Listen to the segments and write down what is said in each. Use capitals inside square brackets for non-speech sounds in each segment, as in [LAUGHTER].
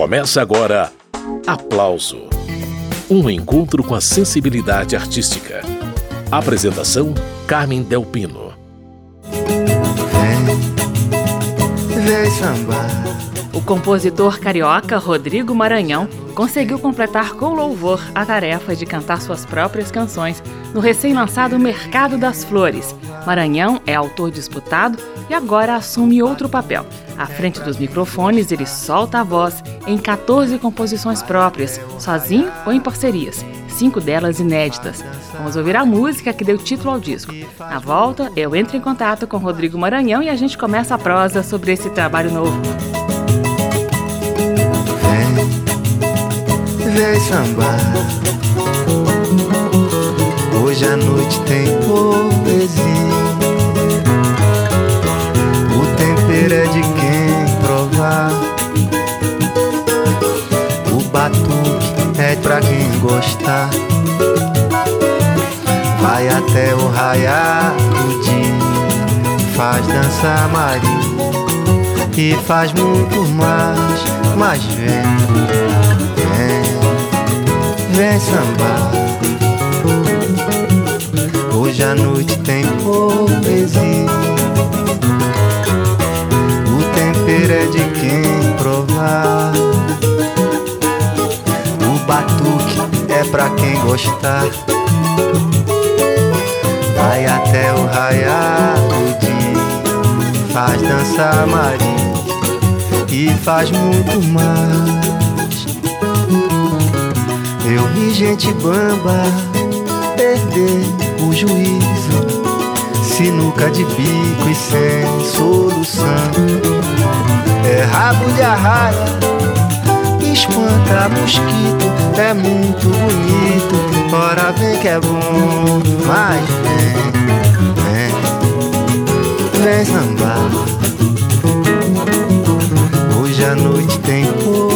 Começa agora Aplauso um encontro com a sensibilidade artística. Apresentação: Carmen Delpino. Vem, vem sambar. O compositor carioca Rodrigo Maranhão conseguiu completar com louvor a tarefa de cantar suas próprias canções no recém-lançado Mercado das Flores. Maranhão é autor disputado e agora assume outro papel. À frente dos microfones, ele solta a voz em 14 composições próprias, sozinho ou em parcerias, cinco delas inéditas. Vamos ouvir a música que deu título ao disco. Na volta, eu entro em contato com Rodrigo Maranhão e a gente começa a prosa sobre esse trabalho novo. Vem, sambar. Hoje à noite tem poesia. O tempero é de quem provar. O batuque é pra quem gostar. Vai até o raiar do dia, faz dança marinha e faz muito mais, mas vem, vem, sambar. Hoje à noite tem poesia. O tempero é de quem provar. O batuque é pra quem gostar. Vai até o raiar do dia, faz dança marinha e faz muito mais. Gente bamba perder o juízo, sinuca de bico e sem solução. É rabo de arraia, espanta mosquito, é muito bonito. Ora vem que é bom, mas vem, vem, vem sambar. Hoje à noite tem poesia.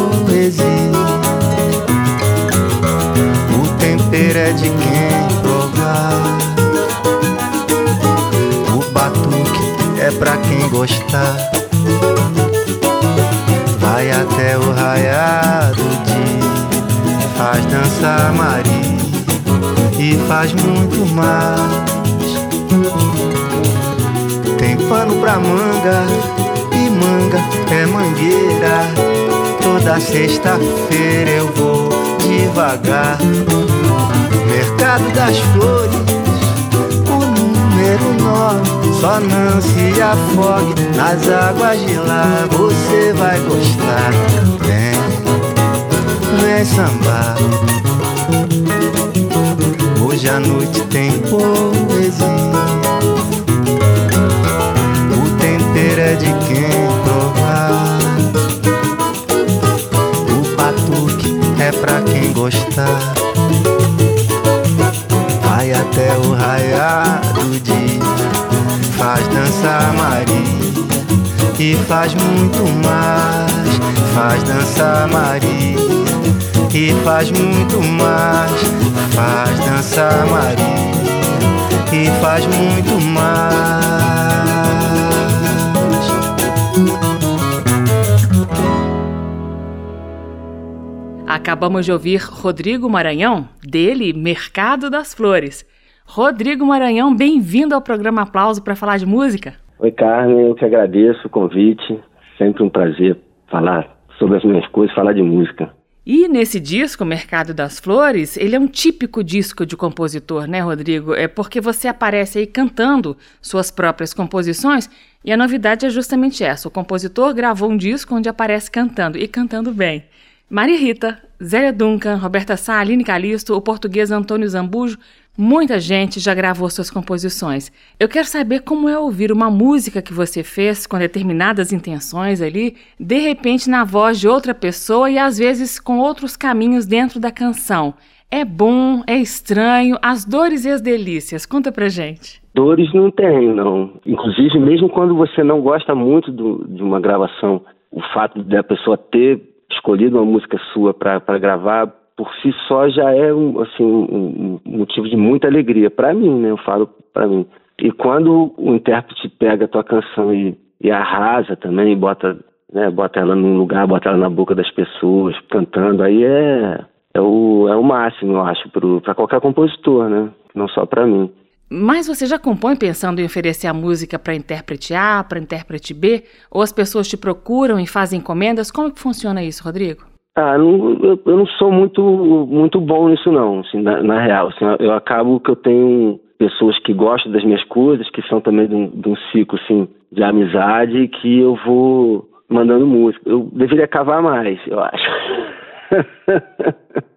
É de quem provar. O batuque é pra quem gostar. Vai até o raiar do dia, faz dança maria e faz muito mais. Tem pano pra manga e manga é mangueira. Toda sexta-feira eu vou devagar. Mercado das Flores, o número 9. Só não se afogue nas águas de lá, você vai gostar. Vem, vem sambar. Hoje à noite tem poesia. O tempero é de quem provar. O batuque é pra quem gostar. Vai até o raiar do dia, faz dança Maria e faz muito mais. Faz dança Maria e faz muito mais. Faz dança Maria e faz muito mais. Acabamos de ouvir Rodrigo Maranhão, dele Mercado das Flores. Rodrigo Maranhão, bem-vindo ao programa Aplauso para falar de música. Oi, Carmen, eu que agradeço o convite. Sempre um prazer falar sobre as minhas coisas, falar de música. E nesse disco, Mercado das Flores, ele é um típico disco de compositor, né, Rodrigo? É porque você aparece aí cantando suas próprias composições e a novidade é justamente essa: o compositor gravou um disco onde aparece cantando e cantando bem. Maria Rita, Zélia Duncan, Roberta Sá, Aline Calisto, o português Antônio Zambujo, muita gente já gravou suas composições. Eu quero saber como é ouvir uma música que você fez com determinadas intenções ali, de repente na voz de outra pessoa e às vezes com outros caminhos dentro da canção. É bom, é estranho, as dores e as delícias. Conta pra gente. Dores não tem, não. Inclusive, mesmo quando você não gosta muito do, de uma gravação, o fato da pessoa ter escolhido uma música sua para gravar por si só já é um, assim, um, motivo de muita alegria para mim, né? Eu falo para mim. E quando o intérprete pega a tua canção e, e arrasa também, e bota né? Bota ela num lugar, bota ela na boca das pessoas, cantando. Aí é, é, o, é o máximo, eu acho, para qualquer compositor, né? Não só para mim. Mas você já compõe pensando em oferecer a música para intérprete A, para intérprete B? Ou as pessoas te procuram e fazem encomendas? Como que funciona isso, Rodrigo? Ah, não, eu, eu, não sou muito, muito bom nisso não, assim, na, na real. Assim, eu acabo que eu tenho pessoas que gostam das minhas coisas, que são também de um, de um ciclo assim, de amizade, que eu vou mandando música. Eu deveria cavar mais, eu acho. [LAUGHS]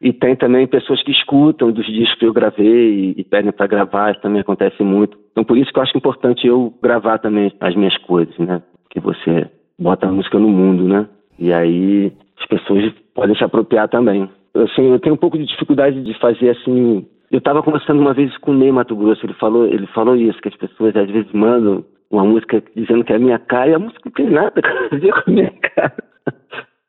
e tem também pessoas que escutam dos discos que eu gravei e, e pedem para gravar, isso também acontece muito. Então por isso que eu acho importante eu gravar também as minhas coisas, né? Que você bota a música no mundo, né? E aí as pessoas podem se apropriar também. Assim, eu tenho um pouco de dificuldade de fazer assim. Eu estava conversando uma vez com o Ney Mato Grosso, ele falou, ele falou isso, que as pessoas às vezes mandam uma música dizendo que é a minha cara, e a música não tem nada a [LAUGHS] ver com a minha cara.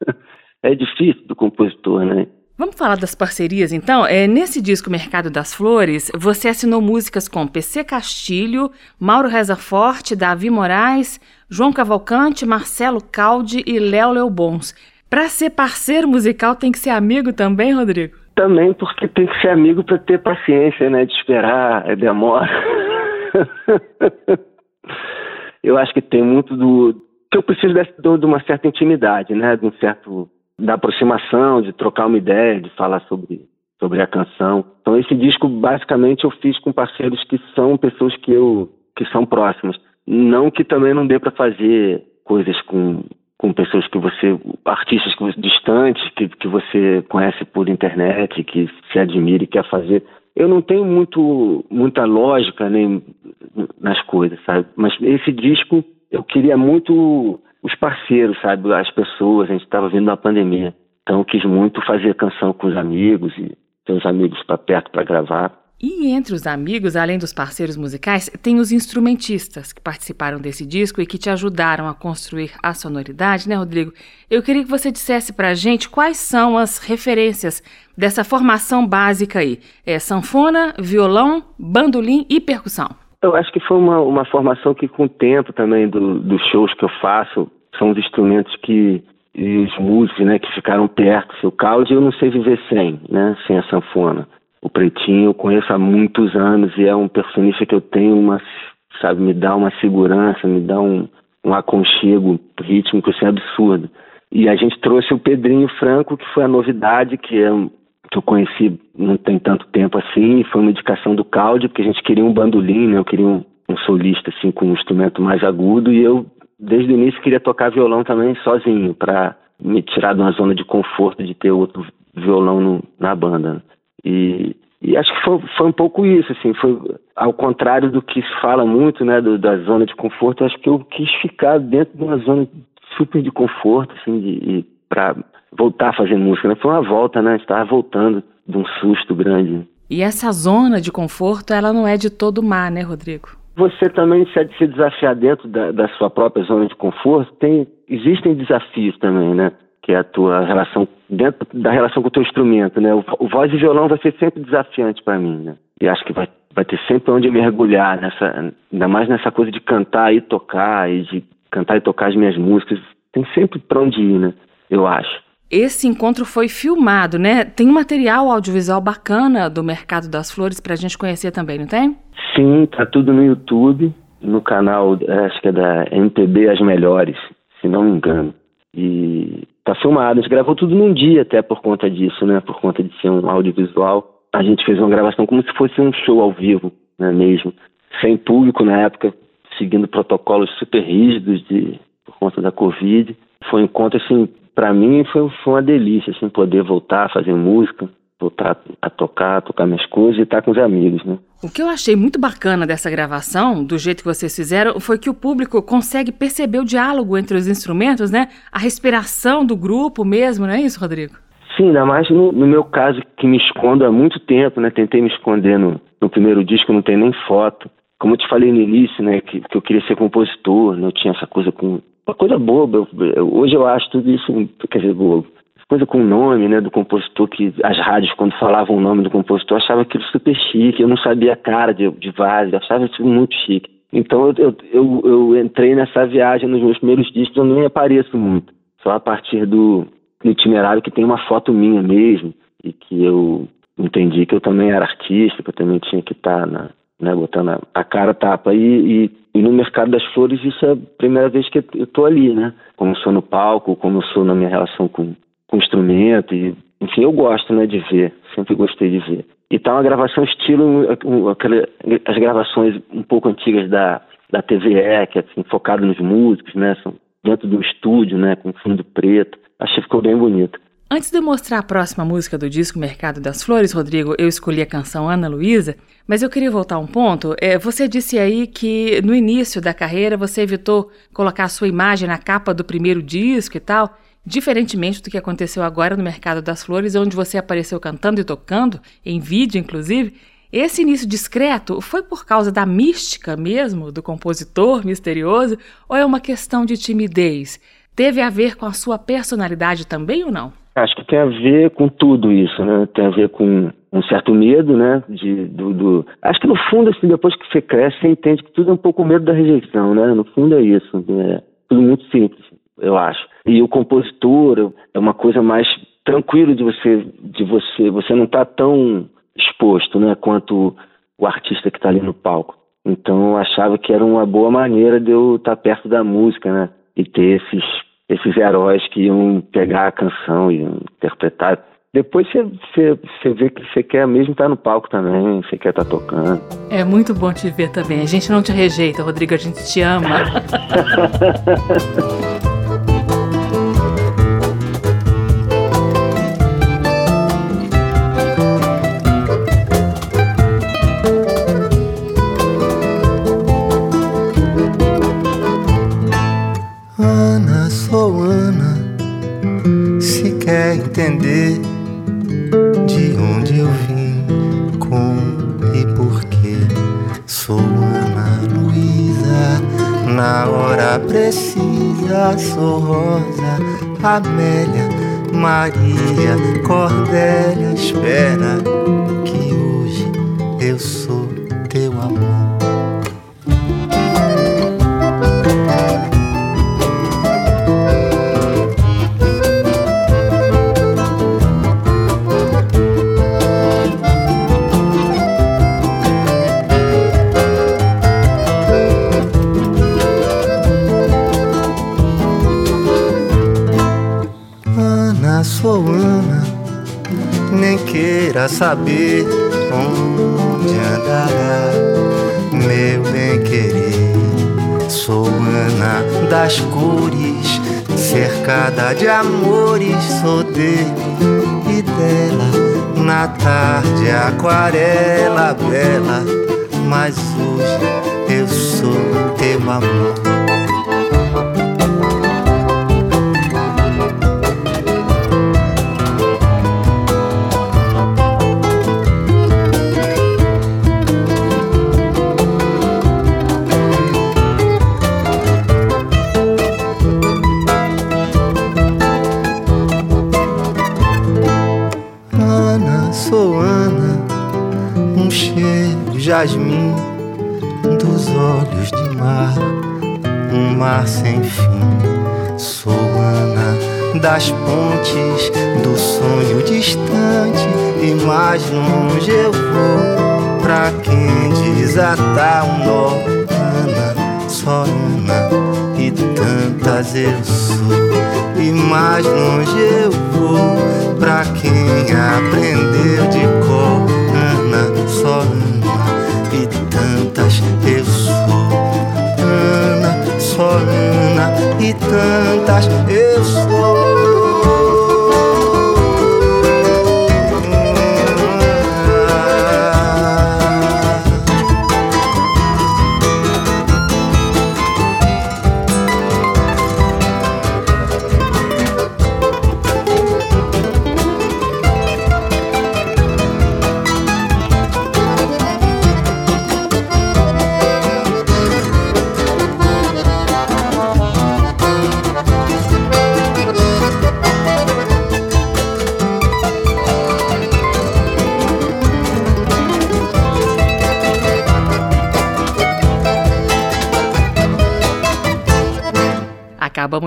[LAUGHS] É difícil do compositor, né? Vamos falar das parcerias, então? É, nesse disco Mercado das Flores, você assinou músicas com PC Castilho, Mauro Reza Forte, Davi Moraes, João Cavalcante, Marcelo Caldi e Léo Leobons. Para ser parceiro musical tem que ser amigo também, Rodrigo? Também, porque tem que ser amigo para ter paciência, né? De esperar, é demora. [LAUGHS] eu acho que tem muito do. que eu preciso de, de uma certa intimidade, né? De um certo. Da aproximação, de trocar uma ideia, de falar sobre, sobre a canção. Então, esse disco, basicamente, eu fiz com parceiros que são pessoas que eu. que são próximas. Não que também não dê para fazer coisas com, com pessoas que você, artistas que você, distantes, que, que você conhece por internet, que se admira e quer fazer eu não tenho muito muita lógica nem nas coisas, sabe? Mas esse disco eu queria muito os parceiros, sabe? As pessoas, a gente estava vindo da pandemia. Então quis muito fazer canção com os amigos e ter os amigos para perto para gravar. E entre os amigos, além dos parceiros musicais, tem os instrumentistas que participaram desse disco e que te ajudaram a construir a sonoridade, né, Rodrigo? Eu queria que você dissesse pra gente quais são as referências dessa formação básica aí. É sanfona, violão, bandolim e percussão. Eu acho que foi uma, uma formação que com o tempo também do, dos shows que eu faço, são os instrumentos que e os músicos, né, que ficaram perto. O caldo eu não sei viver sem, né, sem a sanfona o Pretinho eu conheço há muitos anos e é um personista que eu tenho uma, sabe, me dá uma segurança, me dá um, um aconchego rítmico assim absurdo. E a gente trouxe o Pedrinho Franco, que foi a novidade, que é que eu conheci não tem tanto tempo assim, foi uma indicação do Caldi, porque a gente queria um bandolim, né? Eu queria um, um solista assim com um instrumento mais agudo e eu desde o início queria tocar violão também sozinho, para me tirar de uma zona de conforto de ter outro violão no, na banda. E, e acho que foi, foi, um pouco isso, assim, foi ao contrário do que se fala muito, né, do, da zona de conforto, acho que eu quis ficar dentro de uma zona super de conforto, assim, de, para voltar a fazer música, né? Foi uma volta, né? Estava voltando de um susto grande. E essa zona de conforto, ela não é de todo má, né, Rodrigo? Você também se, se desafiar dentro da, da sua própria zona de conforto, tem, existem desafios também, né? que é a tua relação dentro da relação com o teu instrumento, né? O, o voz e violão vai ser sempre desafiante para mim, né? E acho que vai, vai ter sempre onde mergulhar nessa, ainda mais nessa coisa de cantar e tocar e de cantar e tocar as minhas músicas. Tem sempre para onde ir, né? Eu acho. Esse encontro foi filmado, né? Tem um material audiovisual bacana do Mercado das Flores para a gente conhecer também, não tem? Sim, tá tudo no YouTube, no canal, acho que é da MPB As Melhores, se não me engano. E tá filmado. A gente gravou tudo num dia até por conta disso, né? Por conta de ser um audiovisual. A gente fez uma gravação como se fosse um show ao vivo, né? Mesmo. Sem público na época, seguindo protocolos super rígidos de, por conta da Covid. Foi um encontro, assim, para mim foi, foi uma delícia, assim, poder voltar a fazer música, voltar a tocar, a tocar minhas coisas e estar com os amigos, né? O que eu achei muito bacana dessa gravação, do jeito que vocês fizeram, foi que o público consegue perceber o diálogo entre os instrumentos, né? A respiração do grupo mesmo, não é isso, Rodrigo? Sim, ainda mais no, no meu caso, que me escondo há muito tempo, né? Tentei me esconder no, no primeiro disco, não tem nem foto. Como eu te falei no início, né? Que, que eu queria ser compositor, né? Eu tinha essa coisa com... Uma coisa boba. Eu, eu, hoje eu acho tudo isso, quer dizer, bobo coisa com o nome, né, do compositor, que as rádios, quando falavam o nome do compositor, achava aquilo super chique, eu não sabia a cara de, de Vaz, achava isso muito chique. Então eu, eu, eu, eu entrei nessa viagem nos meus primeiros discos, eu nem apareço muito. Só a partir do, do itinerário que tem uma foto minha mesmo, e que eu entendi que eu também era artista, que eu também tinha que estar tá na, né, botando a cara tapa. E, e, e, no mercado das flores isso é a primeira vez que eu estou ali, né? Como eu sou no palco, como eu sou na minha relação com, com o instrumento. E, enfim, eu gosto né, de ver, sempre gostei de ver. E tá uma gravação estilo aquela, as gravações um pouco antigas da, da TVE, que é assim, focado nos músicos, né? Dentro do estúdio, né? Com fundo preto. Achei que ficou bem bonito. Antes de mostrar a próxima música do disco Mercado das Flores, Rodrigo, eu escolhi a canção Ana Luísa, mas eu queria voltar um ponto. É, você disse aí que no início da carreira você evitou colocar a sua imagem na capa do primeiro disco e tal, diferentemente do que aconteceu agora no Mercado das Flores, onde você apareceu cantando e tocando, em vídeo inclusive. Esse início discreto foi por causa da mística mesmo do compositor misterioso ou é uma questão de timidez? Teve a ver com a sua personalidade também ou não? Acho que tem a ver com tudo isso, né? Tem a ver com um certo medo, né? De, do, do... Acho que no fundo, assim, depois que você cresce, você entende que tudo é um pouco medo da rejeição, né? No fundo é isso. É tudo muito simples, eu acho. E o compositor é uma coisa mais tranquilo de você, de você, você não está tão exposto, né? Quanto o artista que está ali no palco. Então eu achava que era uma boa maneira de eu estar tá perto da música, né? E ter esses esses heróis que iam pegar a canção e interpretar. Depois você vê que você quer mesmo estar no palco também, você quer estar tocando. É muito bom te ver também. A gente não te rejeita, Rodrigo, a gente te ama. [LAUGHS] precisa, sou Rosa, Amélia, Maria, Cordélia, espera que hoje eu sou queira saber onde andará meu bem querer. Sou Ana das cores, cercada de amores, sou dele e dela. Na tarde aquarela bela, mas hoje eu sou teu amor. Jasmim dos olhos de mar, um mar sem fim. Sou Ana das pontes do sonho distante e mais longe eu vou pra quem desatar um nó. Ana, só Ana e tantas eu sou e mais longe eu vou pra quem aprendeu de cor. Tantas eu sou. Ana, só Ana e tantas eu sou.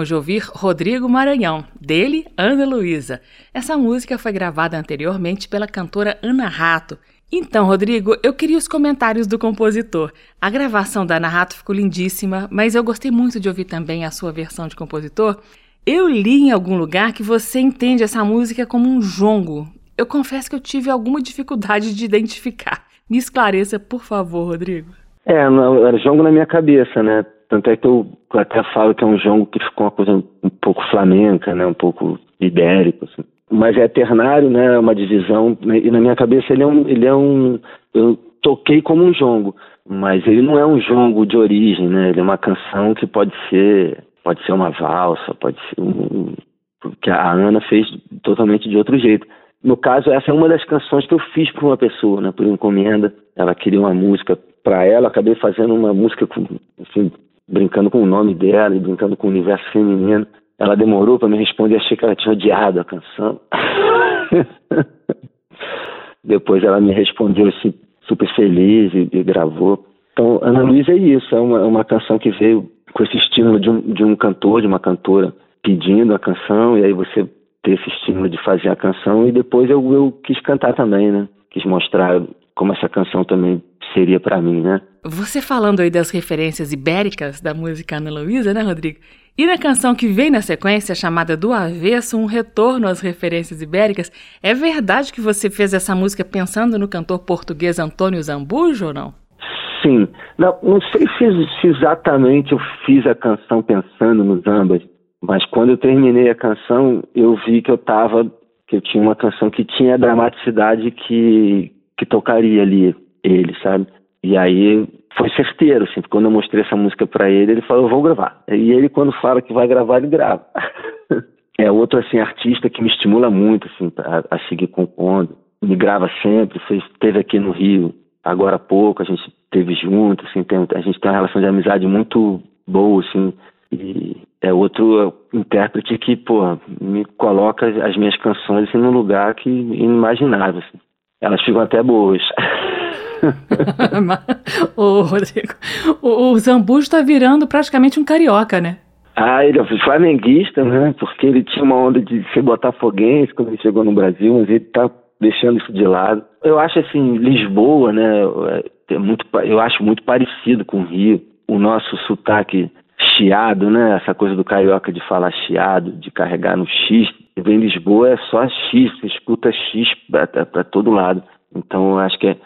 Acabamos de ouvir Rodrigo Maranhão, dele Ana Luísa. Essa música foi gravada anteriormente pela cantora Ana Rato. Então, Rodrigo, eu queria os comentários do compositor. A gravação da Ana Rato ficou lindíssima, mas eu gostei muito de ouvir também a sua versão de compositor. Eu li em algum lugar que você entende essa música como um jongo. Eu confesso que eu tive alguma dificuldade de identificar. Me esclareça, por favor, Rodrigo. É, era jongo na minha cabeça, né? Tanto é que eu até falo que é um jongo que ficou uma coisa um pouco flamenca, né? Um pouco ibérico, assim. Mas é ternário, né? É uma divisão. Né? E na minha cabeça ele é um, ele é um, eu toquei como um jongo, mas ele não é um jongo de origem, né? Ele é uma canção que pode ser pode ser uma valsa, pode ser um. Porque a Ana fez totalmente de outro jeito. No caso, essa é uma das canções que eu fiz para uma pessoa, né, por encomenda. Ela queria uma música para ela, acabei fazendo uma música com, enfim, brincando com o nome dela e brincando com o universo feminino. Ela demorou para me responder, achei que ela tinha odiado a canção. [LAUGHS] Depois ela me respondeu assim, super feliz e, e gravou. Então, Ana Luísa é isso, é uma, uma canção que veio com esse estímulo de um, de um cantor, de uma cantora pedindo a canção, e aí você ter esse estímulo de fazer a canção, e depois eu, eu quis cantar também, né? Quis mostrar como essa canção também seria para mim, né? Você falando aí das referências ibéricas da música Ana Luísa, né, Rodrigo? E na canção que vem na sequência, chamada Do Avesso, um retorno às referências ibéricas, é verdade que você fez essa música pensando no cantor português Antônio Zambujo ou não? Sim. Não, não sei se, se, exatamente eu fiz a canção pensando nos ambas, mas quando eu terminei a canção, eu vi que eu tava, que eu tinha uma canção que tinha a dramaticidade que, que tocaria ali ele, sabe? E aí foi certeiro, assim, quando eu mostrei essa música para ele, ele falou, vou gravar. E ele, quando fala que vai gravar, ele grava. [LAUGHS] é outro, assim, artista que me estimula muito, assim, a, a seguir compondo. Me grava sempre, fez, esteve aqui no Rio agora há pouco, a gente esteve junto, assim, tem, a gente tem uma relação de amizade muito boa, assim, e é outro intérprete que, pô, me coloca as minhas canções assim, num lugar que inimaginável, assim. Elas ficam até boas. [LAUGHS] [LAUGHS] Ô, Rodrigo, o, o Zambujo está virando praticamente um carioca, né? Ah, ele é flamenguista, né? Porque ele tinha uma onda de ser botafoguense quando ele chegou no Brasil, mas ele tá deixando isso de lado. Eu acho assim, Lisboa, né? É muito, eu acho muito parecido com o Rio. O nosso sotaque chiado, né? Essa coisa do carioca de falar chiado, de carregar no X. Em Lisboa é só X, você escuta X para todo lado. Então eu acho que é,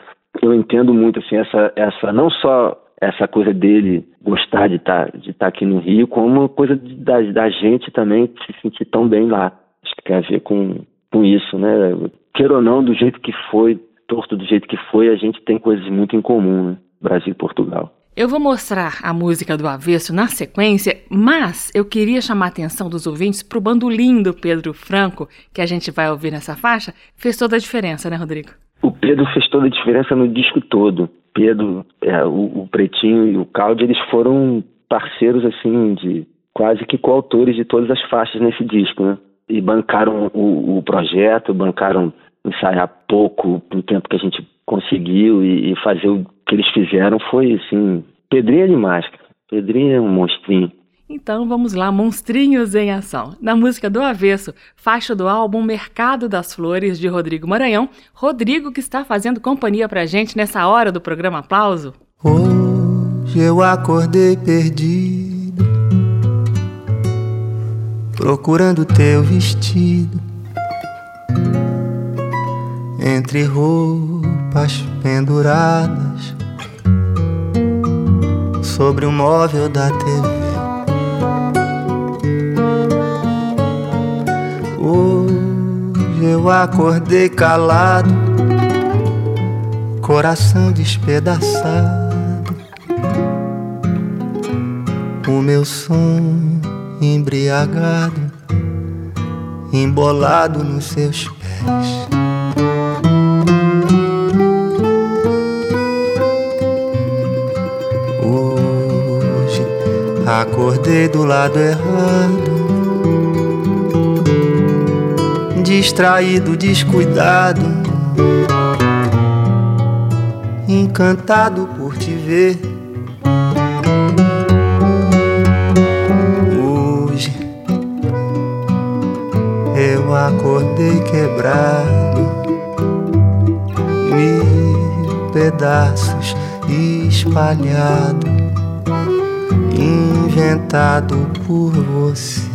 eu entendo muito assim essa essa não só essa coisa dele gostar de estar tá, de tá aqui no Rio, como uma coisa de, da, da gente também se sentir tão bem lá. Acho que tem a ver com, com isso, né? Queira ou não, do jeito que foi, torto do jeito que foi, a gente tem coisas muito em comum, né? Brasil e Portugal. Eu vou mostrar a música do avesso na sequência, mas eu queria chamar a atenção dos ouvintes para o bandolim do Pedro Franco, que a gente vai ouvir nessa faixa. Fez toda a diferença, né, Rodrigo? O Pedro fez toda a diferença no disco todo. Pedro, é, o, o, Pretinho e o Caldi, eles foram parceiros, assim, de quase que coautores de todas as faixas nesse disco, né? E bancaram o, o projeto, bancaram ensaiar pouco no tempo que a gente conseguiu e, e fazer o que eles fizeram foi, assim, pedrinha de máscara. Pedrinha é um monstrinho. Então vamos lá, Monstrinhos em Ação. Na música do Avesso, faixa do álbum Mercado das Flores, de Rodrigo Maranhão. Rodrigo que está fazendo companhia pra gente nessa hora do programa Aplauso. Hoje eu acordei perdido, procurando teu vestido, entre roupas penduradas, sobre o móvel da TV. Hoje eu acordei calado, coração despedaçado. O meu sonho embriagado, embolado nos seus pés. Hoje acordei do lado errado distraído, descuidado, encantado por te ver. Hoje Eu acordei quebrado, mil pedaços espalhado, inventado por você.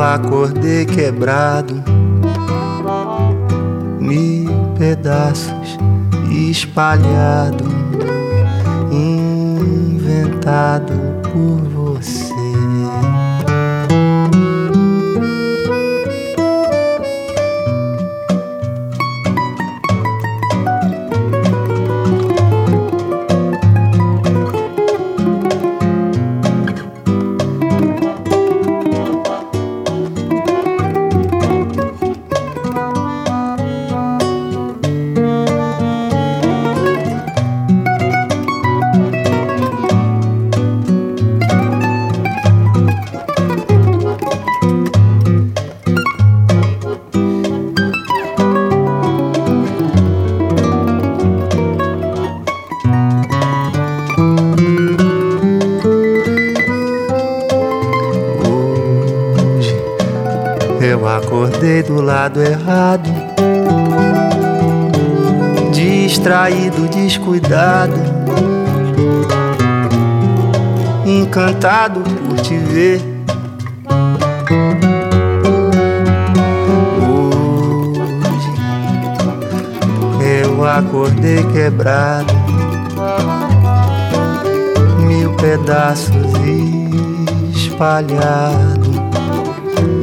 Acordei quebrado, mil pedaços espalhado, inventado por lado errado, distraído, descuidado, encantado por te ver. Hoje eu acordei quebrado, mil pedaços espalhados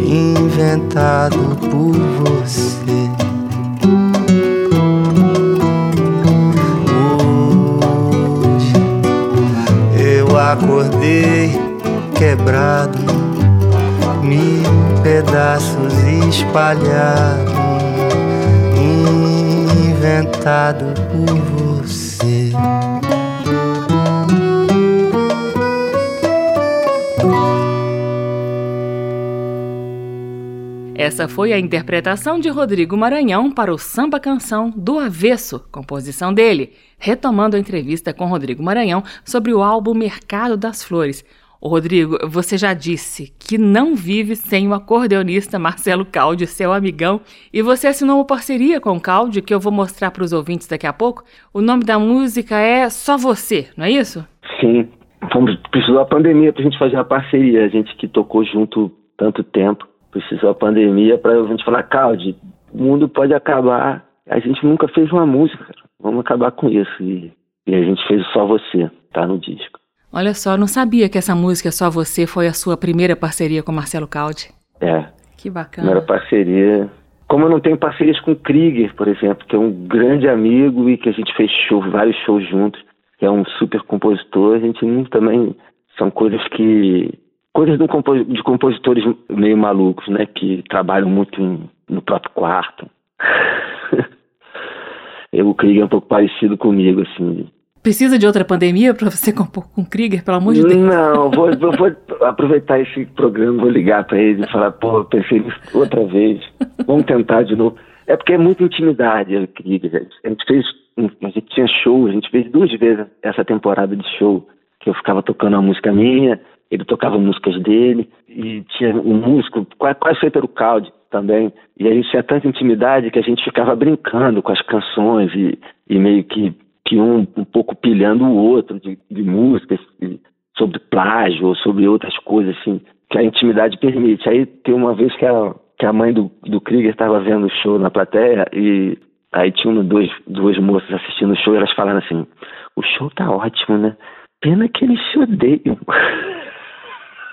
inventado por você. Hoje eu acordei quebrado, mil pedaços espalhados, inventado por você. Essa foi a interpretação de Rodrigo Maranhão para o samba canção Do Avesso, composição dele, retomando a entrevista com Rodrigo Maranhão sobre o álbum Mercado das Flores. Rodrigo, você já disse que não vive sem o acordeonista Marcelo Caldi, seu amigão, e você assinou uma parceria com o Caldi que eu vou mostrar para os ouvintes daqui a pouco. O nome da música é Só Você, não é isso? Sim, precisou a pandemia para a gente fazer a parceria, a gente que tocou junto tanto tempo precisou a pandemia para a gente falar, Caldi, o mundo pode acabar. A gente nunca fez uma música, vamos acabar com isso. E, e a gente fez Só Você, tá no disco. Olha só, não sabia que essa música Só Você foi a sua primeira parceria com Marcelo Caldi. É. Que bacana. Primeira parceria. Como eu não tenho parcerias com Krieger, por exemplo, que é um grande amigo e que a gente fez show, vários shows juntos, que é um super compositor, a gente não, também são coisas que coisas de compositores meio malucos, né? Que trabalham muito em, no próprio quarto. [LAUGHS] Eu, o Krieger é um pouco parecido comigo, assim. Precisa de outra pandemia para você compor com o Krieger, pelo amor de Deus? Não, vou, vou aproveitar esse programa, vou ligar para ele e falar, pô, pensei nisso outra vez. Vamos tentar de novo. É porque é muita intimidade, o Krieger. A gente fez, a gente tinha show, a gente fez duas vezes essa temporada de show, que eu ficava tocando a música minha, ele tocava músicas dele e tinha um músico, quase feito o Caldi também, e a gente tinha tanta intimidade que a gente ficava brincando com as canções e, e meio que, que um um pouco pilhando o outro de, de músicas sobre plágio ou sobre outras coisas assim que a intimidade permite. Aí tem uma vez que a, que a mãe do, do Krieger estava vendo o show na plateia e aí tinham dois, duas moças assistindo o show e elas falaram assim, o show tá ótimo, né? Pena que eles se odeiam. [LAUGHS]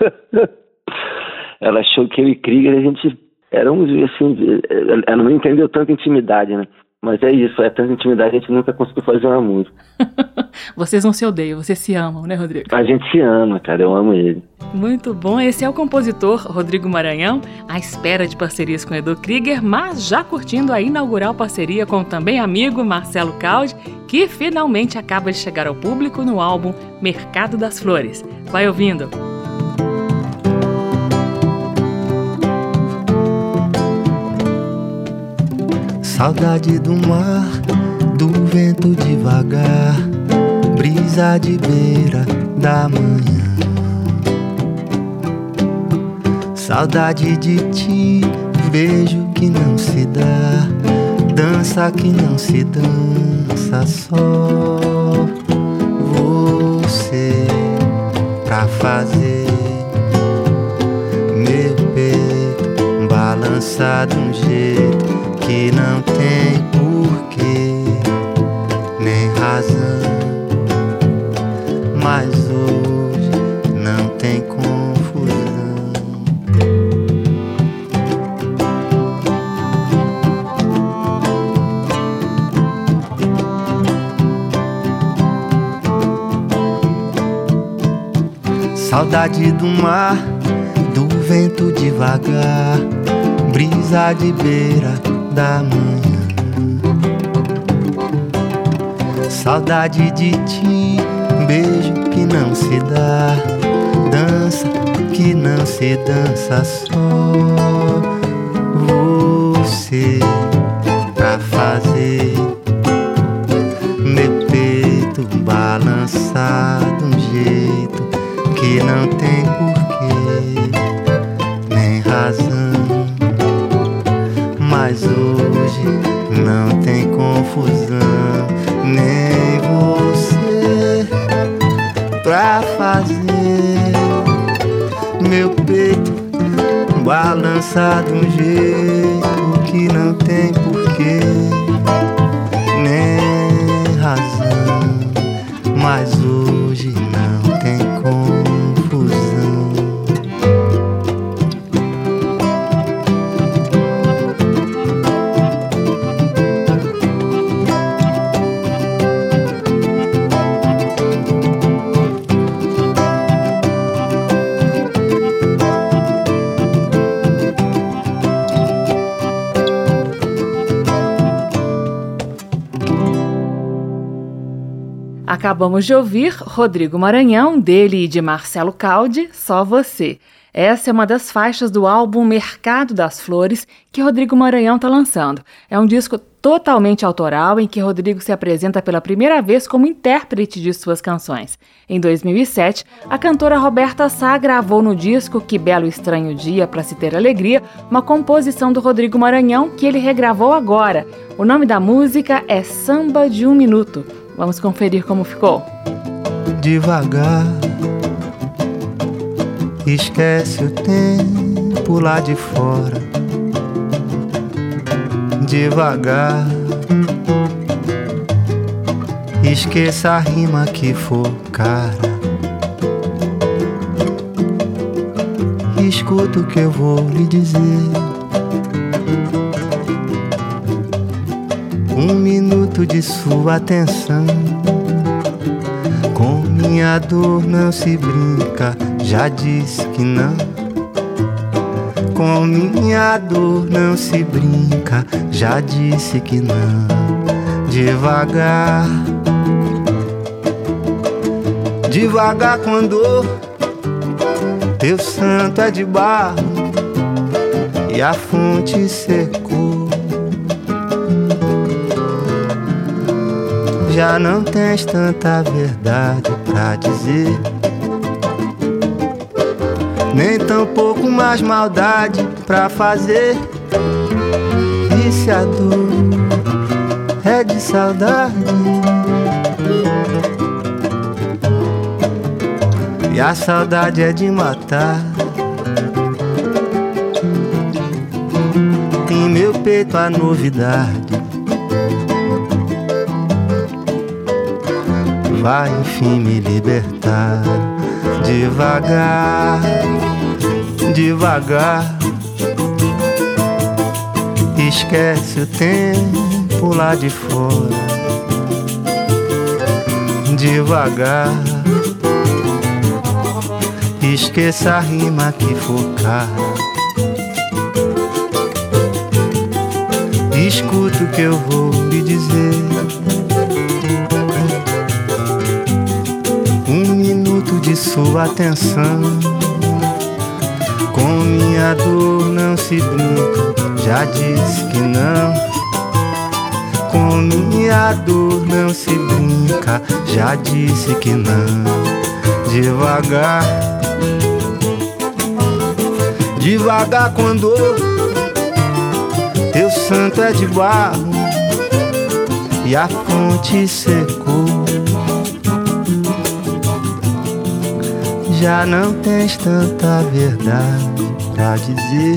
[LAUGHS] ela achou que eu e Krieger, a gente éramos assim, ela não entendeu tanta intimidade, né? Mas é isso, é tanta intimidade, a gente nunca conseguiu fazer uma música. [LAUGHS] vocês não se odeiam, vocês se amam, né, Rodrigo? A gente se ama, cara, eu amo ele. Muito bom, esse é o compositor Rodrigo Maranhão, à espera de parcerias com Edu Krieger, mas já curtindo a inaugural parceria com o também amigo Marcelo Caldi, que finalmente acaba de chegar ao público no álbum Mercado das Flores. Vai ouvindo! Saudade do mar, do vento devagar, brisa de beira da manhã. Saudade de ti, beijo que não se dá, dança que não se dança só. Você pra fazer meu peito balançar de um jeito que não tem porquê nem razão. Mas hoje não tem confusão. Saudade do mar, do vento devagar, brisa de beira da manhã. Saudade de ti, beijo que não se dá, dança que não se dança só. Você pra fazer balançar de um jeito que não tem porquê nem razão. Mas hoje Acabamos de ouvir Rodrigo Maranhão, dele e de Marcelo Caldi, Só Você. Essa é uma das faixas do álbum Mercado das Flores que Rodrigo Maranhão está lançando. É um disco totalmente autoral em que Rodrigo se apresenta pela primeira vez como intérprete de suas canções. Em 2007, a cantora Roberta Sá gravou no disco Que Belo Estranho Dia para se ter alegria, uma composição do Rodrigo Maranhão que ele regravou agora. O nome da música é Samba de um Minuto. Vamos conferir como ficou. devagar. Esquece o tempo lá de fora. Devagar. Esqueça a rima que for cara. Escuta o que eu vou lhe dizer. Um minuto de sua atenção. Com minha dor não se brinca, já disse que não. Com minha dor não se brinca, já disse que não. Devagar, devagar com dor. Teu santo é de barro e a fonte secou. Já não tens tanta verdade pra dizer. Nem tão pouco mais maldade pra fazer. E se a dor é de saudade? E a saudade é de matar. Em meu peito a novidade. Vai enfim me libertar. Devagar, devagar. Esquece o tempo lá de fora. Devagar. Esqueça a rima que for cara. Escuta o que eu vou lhe dizer. Sua atenção. Com minha dor não se brinca, já disse que não. com minha dor não se brinca, já disse que não. Devagar, devagar quando teu santo é de barro e a fonte secou. Já não tens tanta verdade pra dizer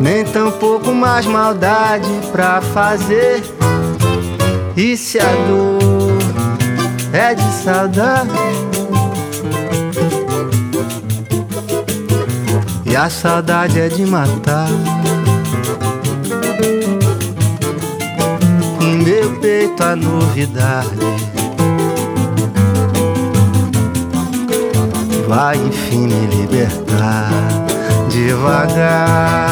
nem tão pouco mais maldade pra fazer. E se a dor é de saudade, e a saudade é de matar. Em meu peito a novidade. Vai enfim me libertar devagar.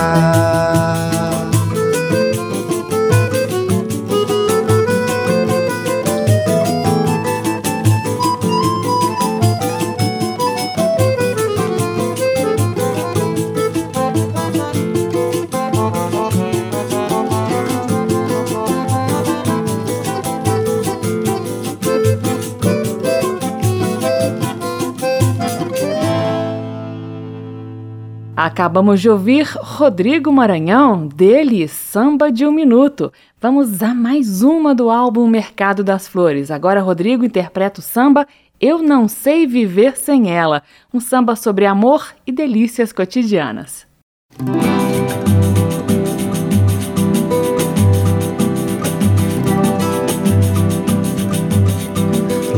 Acabamos de ouvir Rodrigo Maranhão, dele Samba de um Minuto. Vamos a mais uma do álbum Mercado das Flores. Agora Rodrigo interpreta o samba Eu Não Sei Viver Sem Ela, um samba sobre amor e delícias cotidianas.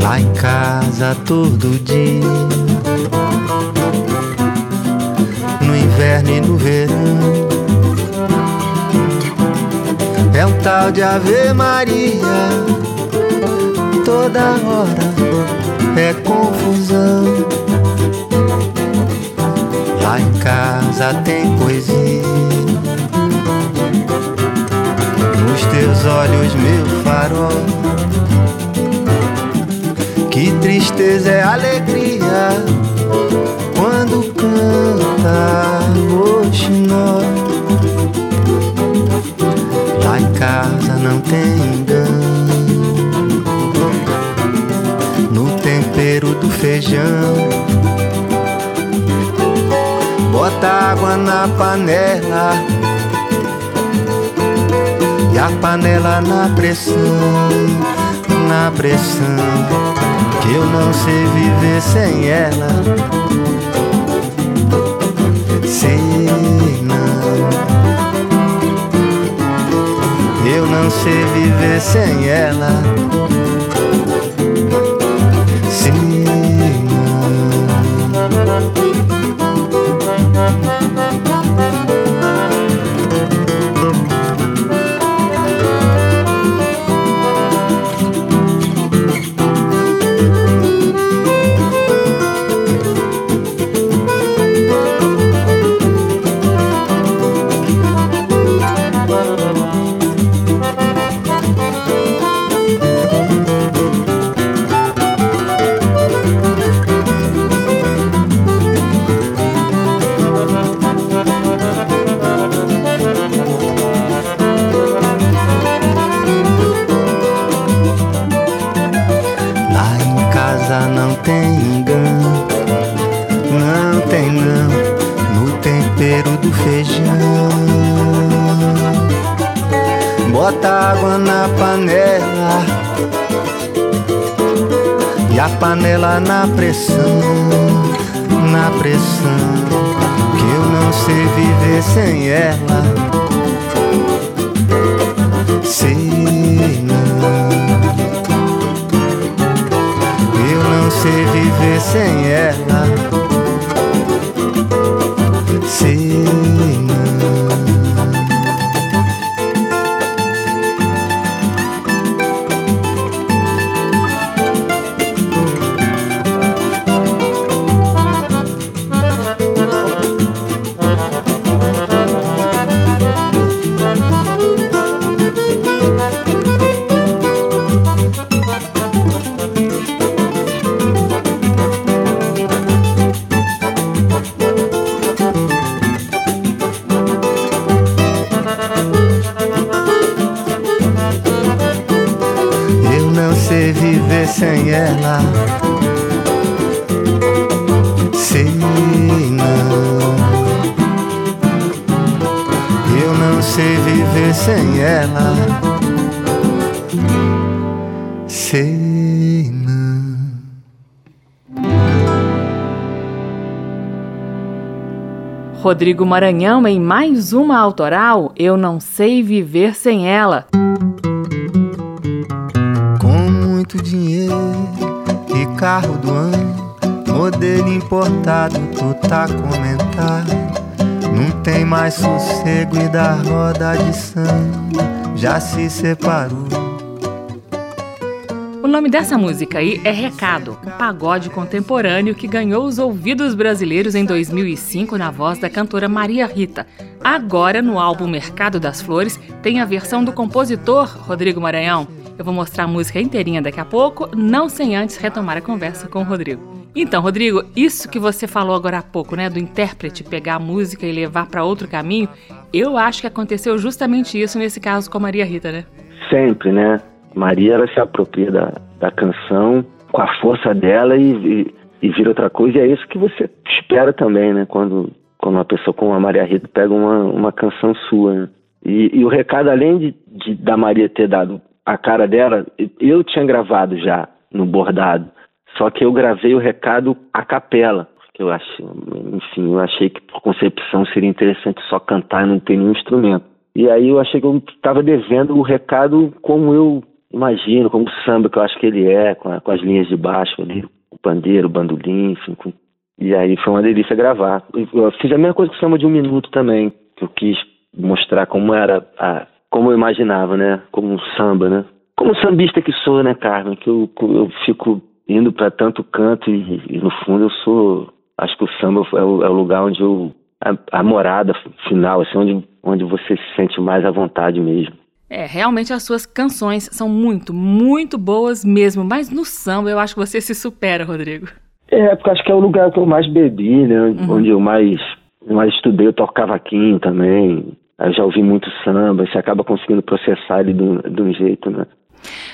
Lá em casa todo dia inverno e no verão. É um tal de Ave Maria, toda hora é confusão. Lá em casa tem poesia, nos teus olhos, meu farol. Que tristeza é alegria quando canta roxinol. Lá em casa não tem engano no tempero do feijão. Bota água na panela e a panela na pressão, na pressão. Que eu não sei viver sem ela não sei viver sem ela. Panela na pressão, na pressão, que eu não sei viver sem ela. Sei não, eu não sei viver sem ela. Rodrigo Maranhão em mais uma autoral, Eu Não Sei Viver Sem Ela. Com muito dinheiro e carro do ano, modelo importado, tu tá comentado. Não tem mais sossego e da roda de samba já se separou. Nome dessa música aí é Recado, um pagode contemporâneo que ganhou os ouvidos brasileiros em 2005 na voz da cantora Maria Rita. Agora, no álbum Mercado das Flores, tem a versão do compositor Rodrigo Maranhão. Eu vou mostrar a música inteirinha daqui a pouco, não sem antes retomar a conversa com o Rodrigo. Então, Rodrigo, isso que você falou agora há pouco, né, do intérprete pegar a música e levar para outro caminho, eu acho que aconteceu justamente isso nesse caso com a Maria Rita, né? Sempre, né? Maria ela se apropria da, da canção com a força dela e, e, e vira outra coisa. E é isso que você espera também, né? Quando, quando uma pessoa como a Maria Rita pega uma, uma canção sua. Né? E, e, o recado, além de, de, da Maria ter dado a cara dela, eu tinha gravado já no bordado. Só que eu gravei o recado a capela, porque eu achei, enfim, eu achei que por concepção seria interessante só cantar e não ter nenhum instrumento. E aí eu achei que eu estava devendo o recado como eu imagino, como samba que eu acho que ele é, com, a, com as linhas de baixo ali, o pandeiro, o bandolim, enfim. Com... E aí foi uma delícia gravar. Eu fiz a mesma coisa com o samba de um minuto também, que eu quis mostrar como era, a, como eu imaginava, né? Como um samba, né? Como sambista que sou, né, Carmen? Que eu, eu fico indo para tanto canto e, e, no fundo eu sou acho que o samba é o, é o lugar onde eu a, a, morada final assim onde onde você se sente mais à vontade mesmo é realmente as suas canções são muito muito boas mesmo mas no samba eu acho que você se supera Rodrigo. É porque acho que é o lugar que eu mais bebi né? Uhum. onde eu mais mais estudei eu toco cavaquinho também. Eu já ouvi muito samba você acaba conseguindo processar ele de, de um jeito né?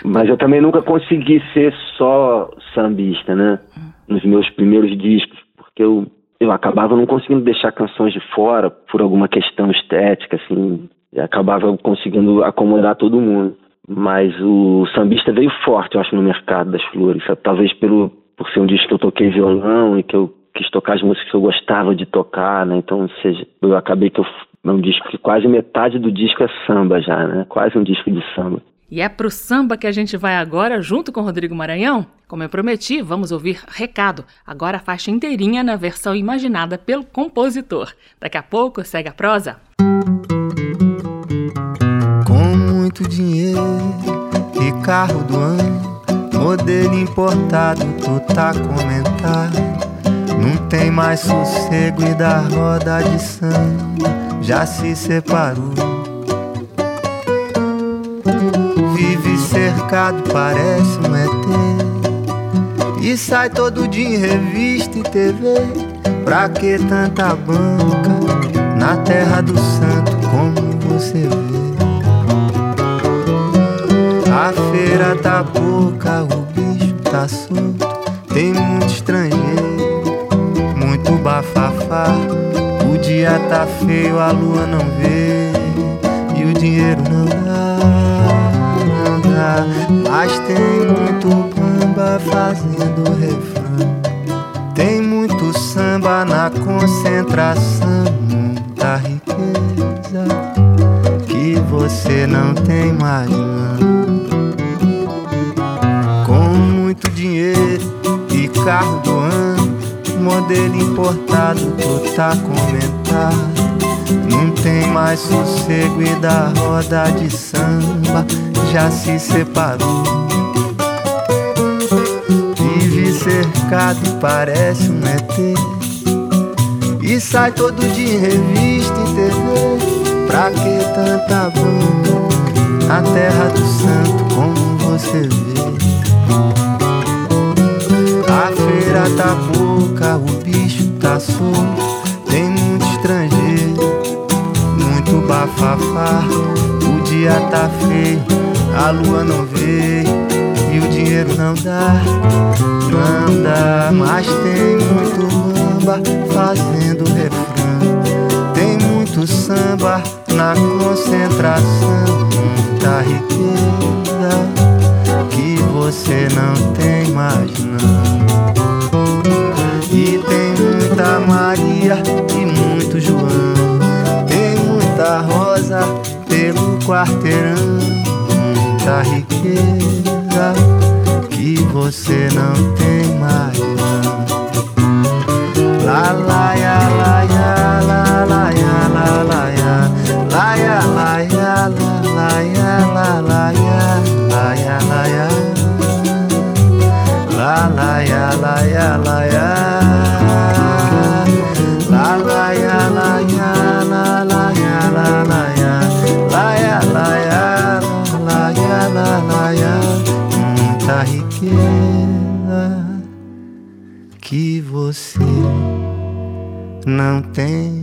Mas eu também nunca consegui ser só sambista, né? Nos meus primeiros discos, porque eu, eu acabava não conseguindo deixar canções de fora por alguma questão estética, assim, acabava conseguindo acomodar todo mundo. Mas o sambista veio forte, eu acho, no mercado das flores. Talvez pelo, por ser um disco que eu toquei violão e que eu quis tocar as músicas que eu gostava de tocar, né? Então, seja, eu acabei que eu, é um disco que quase metade do disco é samba já, né? Quase um disco de samba. E é pro samba que a gente vai agora, junto com Rodrigo Maranhão? Como eu prometi, vamos ouvir Recado, agora a faixa inteirinha na versão imaginada pelo compositor. Daqui a pouco segue a prosa. Muito dinheiro e carro do ano, modelo importado, tu tá comentado. Não tem mais sossego e da roda de samba já se separou vive cercado, parece um ET. E sai todo dia em revista e TV. Pra que tanta banca na terra do santo, como você vê? A feira tá pouca, o bicho tá solto. Tem muito estrangeiro, muito bafafá. O dia tá feio, a lua não vê e o dinheiro não dá mas tem muito bamba fazendo refrão. Tem muito samba na concentração, muita riqueza que você não tem mais carro do ano, modelo importado, tu tá comentado. Não tem mais sossego e da roda de samba já se separou. Vive cercado, parece um ET. E sai todo dia em revista e TV. Pra que tanta banda na terra do santo, como você vê? Pouca, o bicho tá solto. Tem muito estrangeiro, muito bafafá. O dia tá feio a lua não veio e o dinheiro não dá, dá. Mas tem muito lamba fazendo refrão. Tem muito samba na concentração. Muita riqueza que você não tem mais, não. E tem muita Maria e muito João. Tem muita rosa pelo quarteirão muita riqueza que você não tem mais. La la ya la não tem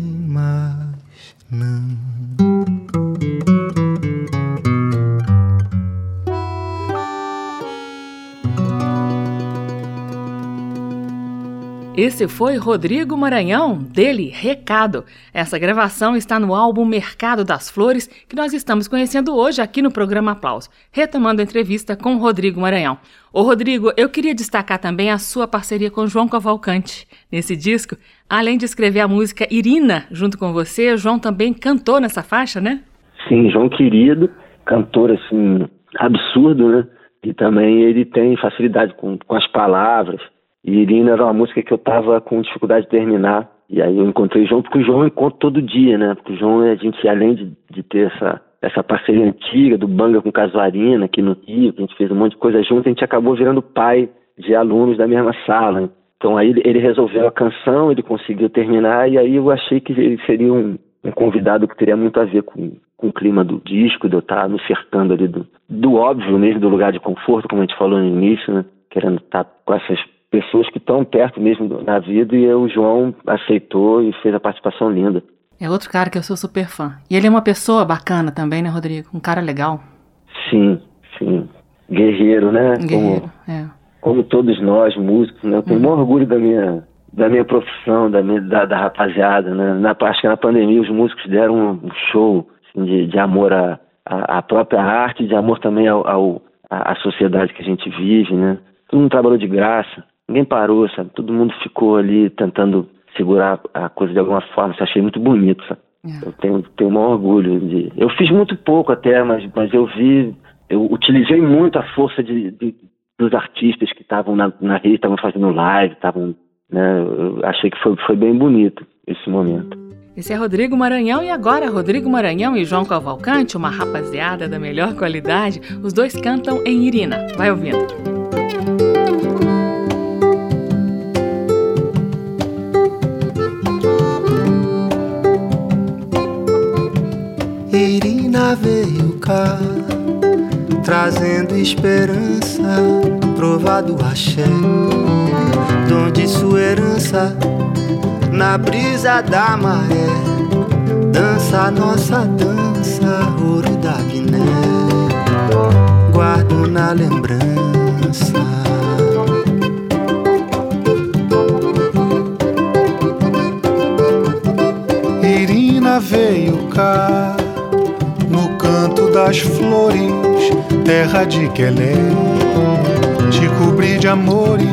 Esse foi Rodrigo Maranhão, dele Recado. Essa gravação está no álbum Mercado das Flores, que nós estamos conhecendo hoje aqui no programa Aplauso, retomando a entrevista com Rodrigo Maranhão. Ô Rodrigo, eu queria destacar também a sua parceria com João Cavalcante. Nesse disco, além de escrever a música Irina junto com você, João também cantou nessa faixa, né? Sim, João querido, cantor assim, absurdo, né? E também ele tem facilidade com, com as palavras e Irina era uma música que eu tava com dificuldade de terminar. E aí eu encontrei o João, porque o João eu encontro todo dia, né? Porque o João, a gente, além de, de ter essa, essa parceria antiga do Banga com Casuarina aqui no Rio, que a gente fez um monte de coisa junto, a gente acabou virando pai de alunos da mesma sala. Então aí ele resolveu a canção, ele conseguiu terminar, e aí eu achei que ele seria um, um convidado que teria muito a ver com, com o clima do disco, de eu estar me cercando ali do, do óbvio mesmo, do lugar de conforto, como a gente falou no início, né? Querendo estar com essas pessoas que estão perto mesmo na vida e o João aceitou e fez a participação linda. É outro cara que eu sou super fã. E ele é uma pessoa bacana também, né, Rodrigo? Um cara legal. Sim, sim. Guerreiro, né? Guerreiro, como, é. Como todos nós, músicos, né? Eu tenho hum. orgulho da minha, da minha profissão, da, minha, da, da rapaziada, né? Na, acho que na pandemia os músicos deram um show assim, de, de amor à, à própria arte, de amor também ao, ao, à sociedade que a gente vive, né? Todo mundo trabalhou de graça. Ninguém parou, sabe? Todo mundo ficou ali tentando segurar a coisa de alguma forma. Isso achei muito bonito, sabe? É. Eu tenho, tenho um orgulho de. Eu fiz muito pouco até, mas, mas eu vi. Eu utilizei muito a força de, de dos artistas que estavam na, na rede, estavam fazendo live, estavam. Né, eu achei que foi, foi bem bonito esse momento. Esse é Rodrigo Maranhão e agora Rodrigo Maranhão e João Cavalcante, uma rapaziada da melhor qualidade, os dois cantam em Irina. Vai ouvindo. Irina veio cá, trazendo esperança, provado axé, donde sua herança, na brisa da maré, dança nossa dança, ouro da Guiné, guardo na lembrança. Irina veio cá das flores, terra de Quelé, te cobri de amores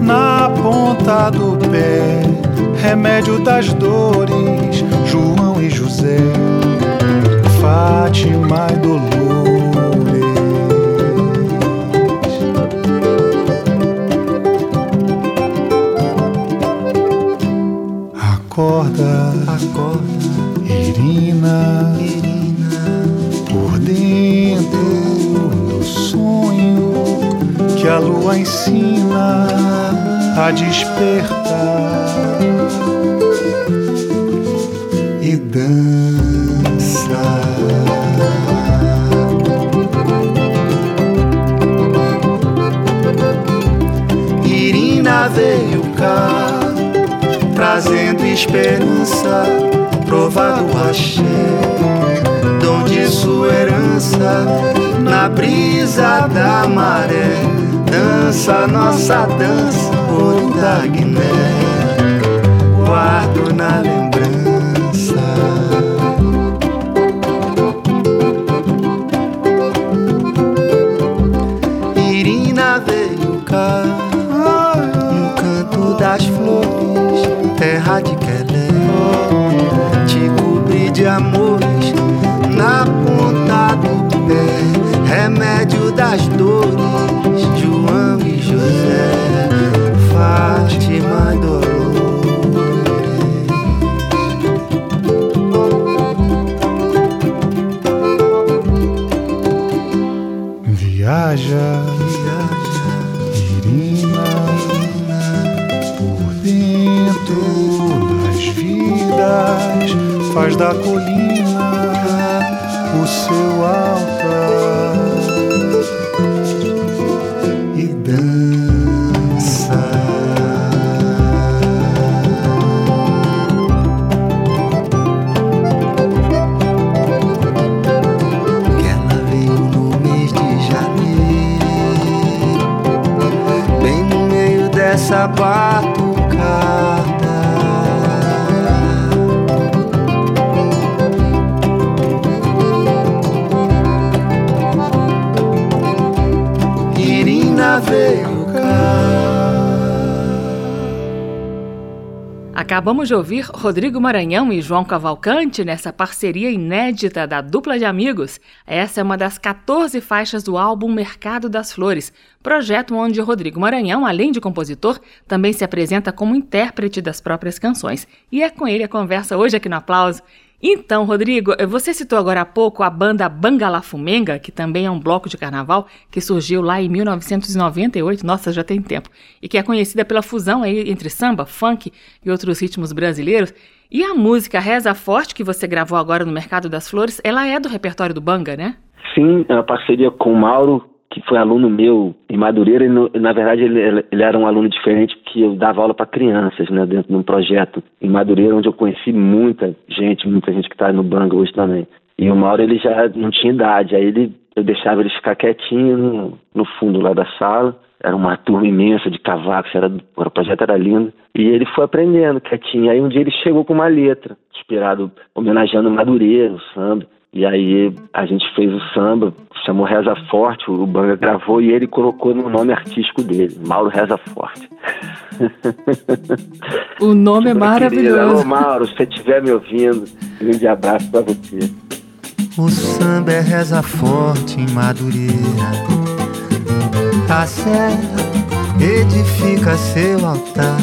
na ponta do pé, remédio das dores, João e José, Fátima e Dolores. Que a lua ensina a despertar e dança. Irina veio cá trazendo esperança, provado axé, donde de sua herança na brisa da maré. Dança nossa dança, ouro da Guiné. Guardo na lembrança. Da colina o seu altar e dança. Que ela veio no mês de janeiro, bem no meio dessa batucada. Acabamos de ouvir Rodrigo Maranhão e João Cavalcante nessa parceria inédita da dupla de amigos. Essa é uma das 14 faixas do álbum Mercado das Flores, projeto onde Rodrigo Maranhão, além de compositor, também se apresenta como intérprete das próprias canções. E é com ele a conversa hoje aqui no Aplauso. Então, Rodrigo, você citou agora há pouco a banda Bangala Fumenga, que também é um bloco de carnaval que surgiu lá em 1998, nossa, já tem tempo, e que é conhecida pela fusão aí entre samba, funk e outros ritmos brasileiros. E a música Reza Forte, que você gravou agora no Mercado das Flores, ela é do repertório do Banga, né? Sim, é uma parceria com o Mauro, que foi aluno meu em Madureira, e na verdade ele, ele, era um aluno diferente, porque eu dava aula para crianças, né, dentro de um projeto em Madureira, onde eu conheci muita gente, muita gente que está no Banga hoje também. E o Mauro, ele já não tinha idade, aí ele, eu deixava ele ficar quietinho no, no fundo lá da sala, era uma turma imensa de cavacos, era, o projeto era lindo, e ele foi aprendendo quietinho, aí um dia ele chegou com uma letra, inspirado, homenageando Madureira, o samba, e aí a gente fez o samba, chamou Reza Forte, o Banga gravou e ele colocou no nome artístico dele, Mauro Reza Forte. O nome é maravilhoso. Alô, Mauro, se você estiver me ouvindo, um grande abraço pra você. O samba é reza forte em Madureira. A serra edifica seu altar.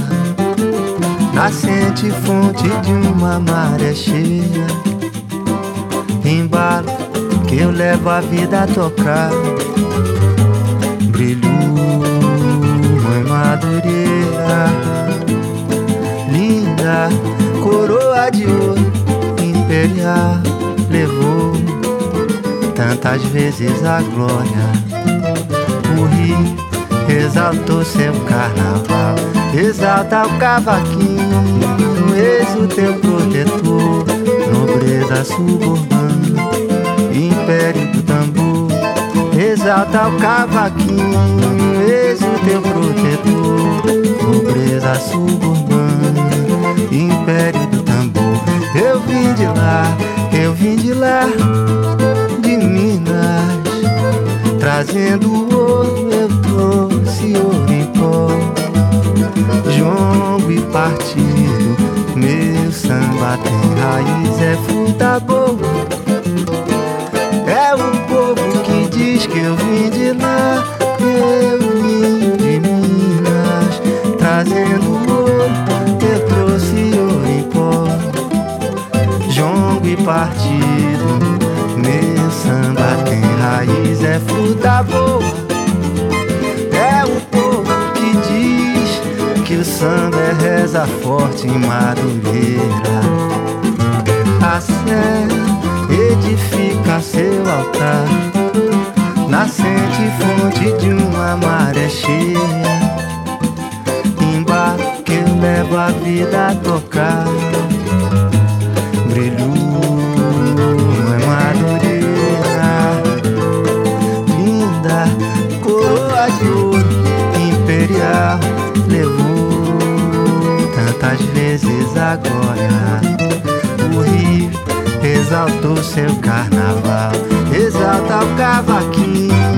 Nascente fonte de uma maré cheia. Que eu levo a vida a tocar. Brilho em Madureira. Linda coroa de ouro imperial levou tantas vezes a glória. O rio exaltou seu carnaval, exalta o cavaquinho, eis o teu protetor, nobreza suburbana, império do tambor. Exalta o cavaquinho, eis o teu protetor, nobreza suburbana, império do tambor. Eu vim de lá, eu vim de lá, de Minas, trazendo ouro, eu trouxe ouro em pó. Jongo e partido, meu samba tem raiz, é fruta boa. É o povo que diz que eu vim de lá, eu vim de Minas, trazendo ouro, eu trouxe ouro em pó. Jongo e partido, meu samba tem raiz, é fruta boa. Samba é reza forte em Madureira. A serra edifica seu altar, nascente fonte de uma maré cheia. Embarque que eu levo a vida a tocar. Quantas vezes agora o Rio exaltou seu carnaval, exalta o cavaquinho,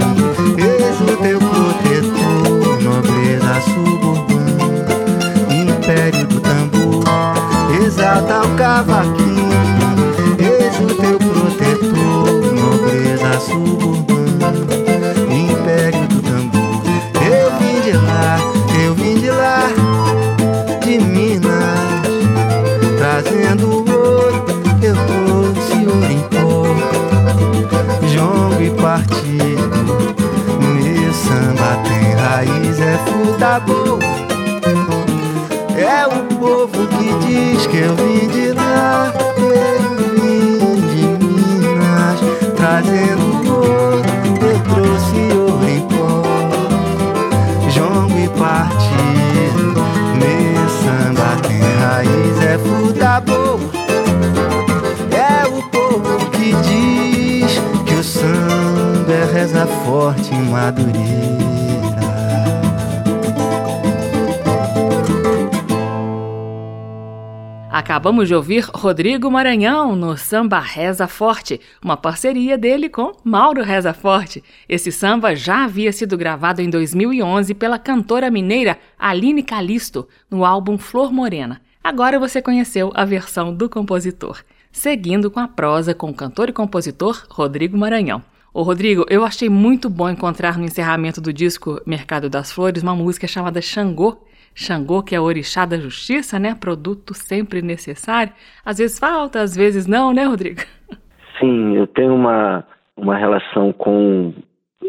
Madureira. Acabamos de ouvir Rodrigo Maranhão no Samba Reza Forte, uma parceria dele com Mauro Reza Forte. Esse samba já havia sido gravado em 2011 pela cantora mineira Aline Calisto no álbum Flor Morena. Agora você conheceu a versão do compositor. Seguindo com a prosa com o cantor e compositor Rodrigo Maranhão. Ô Rodrigo, eu achei muito bom encontrar no encerramento do disco Mercado das Flores uma música chamada Xangô. Xangô, que é o orixá da justiça, né? Produto sempre necessário. Às vezes falta, às vezes não, né, Rodrigo? Sim, eu tenho uma, uma relação com,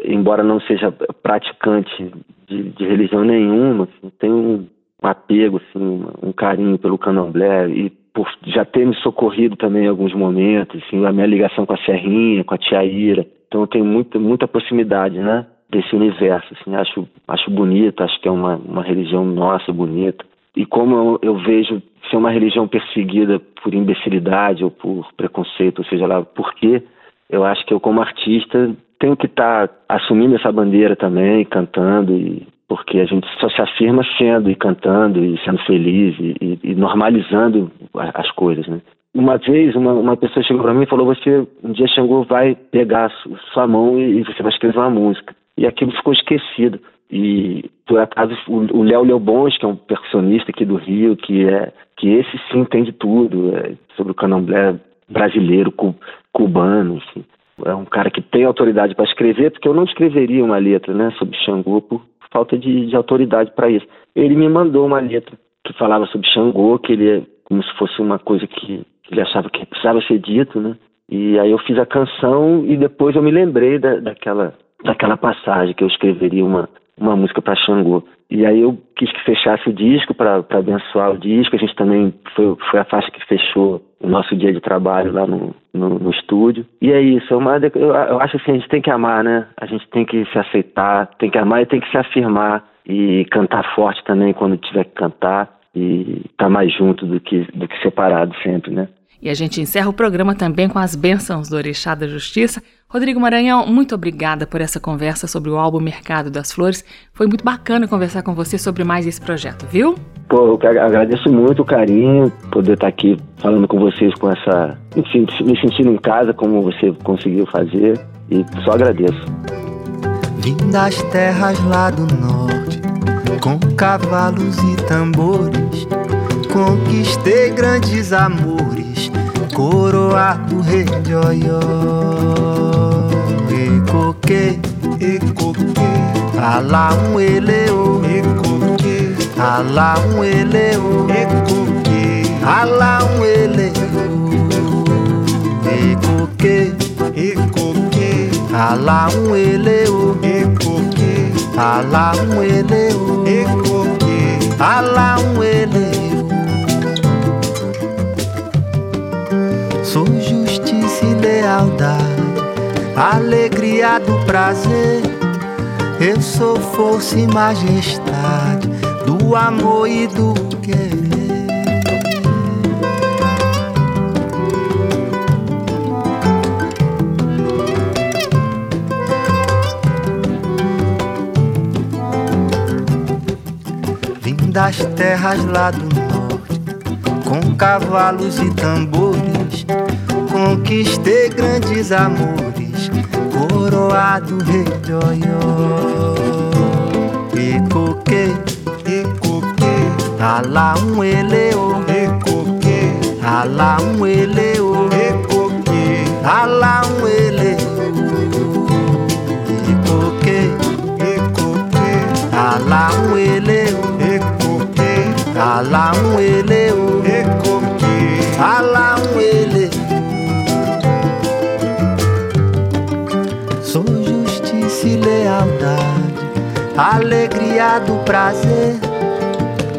embora não seja praticante de, de religião nenhuma, assim, tenho um apego, assim, um carinho pelo candomblé e por já ter me socorrido também em alguns momentos, assim, a minha ligação com a Serrinha, com a Tia Ira. Então eu tenho muita, muita proximidade, né? desse universo, assim, acho, acho bonito, acho que é uma, uma religião nossa bonita. E como eu, eu vejo ser uma religião perseguida por imbecilidade ou por preconceito, ou seja lá por quê, eu acho que eu como artista tenho que estar tá assumindo essa bandeira também, cantando, e, porque a gente só se afirma sendo e cantando e sendo feliz e, e, e normalizando as coisas, né? Uma vez uma, uma pessoa chegou para mim e falou: Você um dia Xangô vai pegar sua mão e, e você vai escrever uma música e aquilo ficou esquecido. E por acaso o Léo Leobons, que é um percussionista aqui do Rio, que é que esse sim entende tudo é, sobre o candomblé brasileiro, cu, cubano, assim. É um cara que tem autoridade para escrever, porque eu não escreveria uma letra, né, sobre Xangô por falta de, de autoridade para isso. Ele me mandou uma letra que falava sobre Xangô, que ele é como se fosse uma coisa que, que ele achava que precisava ser dito, né? E aí eu fiz a canção e depois eu me lembrei da, daquela daquela passagem que eu escreveria uma, uma música para Xangô. E aí eu quis que fechasse o disco para abençoar o disco. A gente também foi, foi a faixa que fechou o nosso dia de trabalho lá no, no, no estúdio. E é isso, é uma, eu, eu acho assim, a gente tem que amar, né? A gente tem que se aceitar, tem que amar e tem que se afirmar e cantar forte também quando tiver que cantar e estar tá mais junto do que, do que separado sempre, né? E a gente encerra o programa também com as bênçãos do Orixá da Justiça. Rodrigo Maranhão, muito obrigada por essa conversa sobre o álbum Mercado das Flores. Foi muito bacana conversar com você sobre mais esse projeto, viu? Pô, eu agradeço muito o carinho, poder estar aqui falando com vocês com essa. Enfim, me sentindo em casa, como você conseguiu fazer. E só agradeço. Vim das terras lá do norte, com cavalos e tambores, conquistei grandes amores coroado rei de Oió. Ecoque, ecoque, alá um eleu, ecoque, alá um eleu, ecoque, alá um eleu, ecoque, ecoque, alá um eleu, alá um eleu, ecoque, alá um eleu. Sou justiça e lealdade, alegria do prazer. Eu sou força e majestade do amor e do querer. Das terras lá do norte com cavalos e tambores, conquistei grandes amores, coroado rei de Oió. E coquei, e coquei, alá um eleô, e coquei, alá um eleô, e coquei, alá um eleô. Alá um e coquei. alá um eleô. Sou justiça e lealdade, alegria do prazer.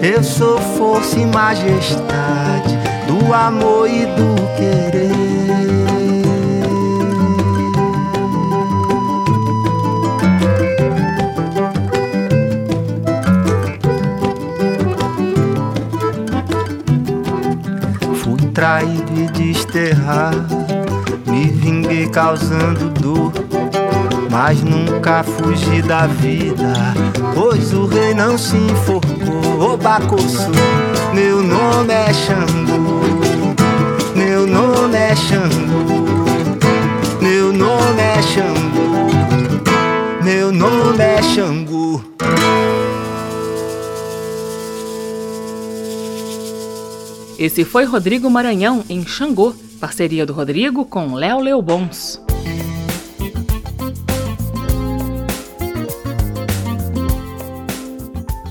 Eu sou força e majestade do amor e do querer. Traído e desterrado, me vinguei causando dor. Mas nunca fugi da vida, pois o rei não se enforcou. Ô Bacosso, meu nome é Xangô, meu nome é Xangô, meu nome é Xangô, meu nome é Xangô. Esse foi Rodrigo Maranhão em Xangô, parceria do Rodrigo com Léo Leobons.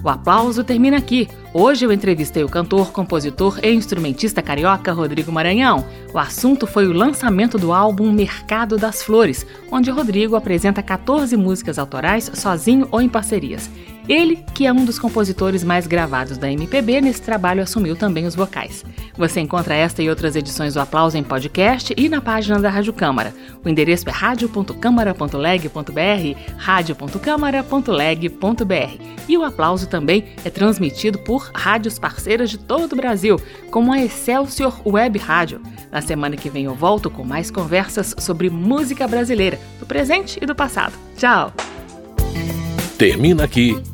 O aplauso termina aqui. Hoje eu entrevistei o cantor, compositor e instrumentista carioca Rodrigo Maranhão. O assunto foi o lançamento do álbum Mercado das Flores, onde Rodrigo apresenta 14 músicas autorais sozinho ou em parcerias. Ele, que é um dos compositores mais gravados da MPB, nesse trabalho assumiu também os vocais. Você encontra esta e outras edições do Aplauso em podcast e na página da Rádio Câmara. O endereço é radio.câmara.leg.br, radio.câmara.leg.br. E o Aplauso também é transmitido por rádios parceiras de todo o Brasil, como a Excelsior Web Rádio. Na semana que vem eu volto com mais conversas sobre música brasileira, do presente e do passado. Tchau! Termina aqui.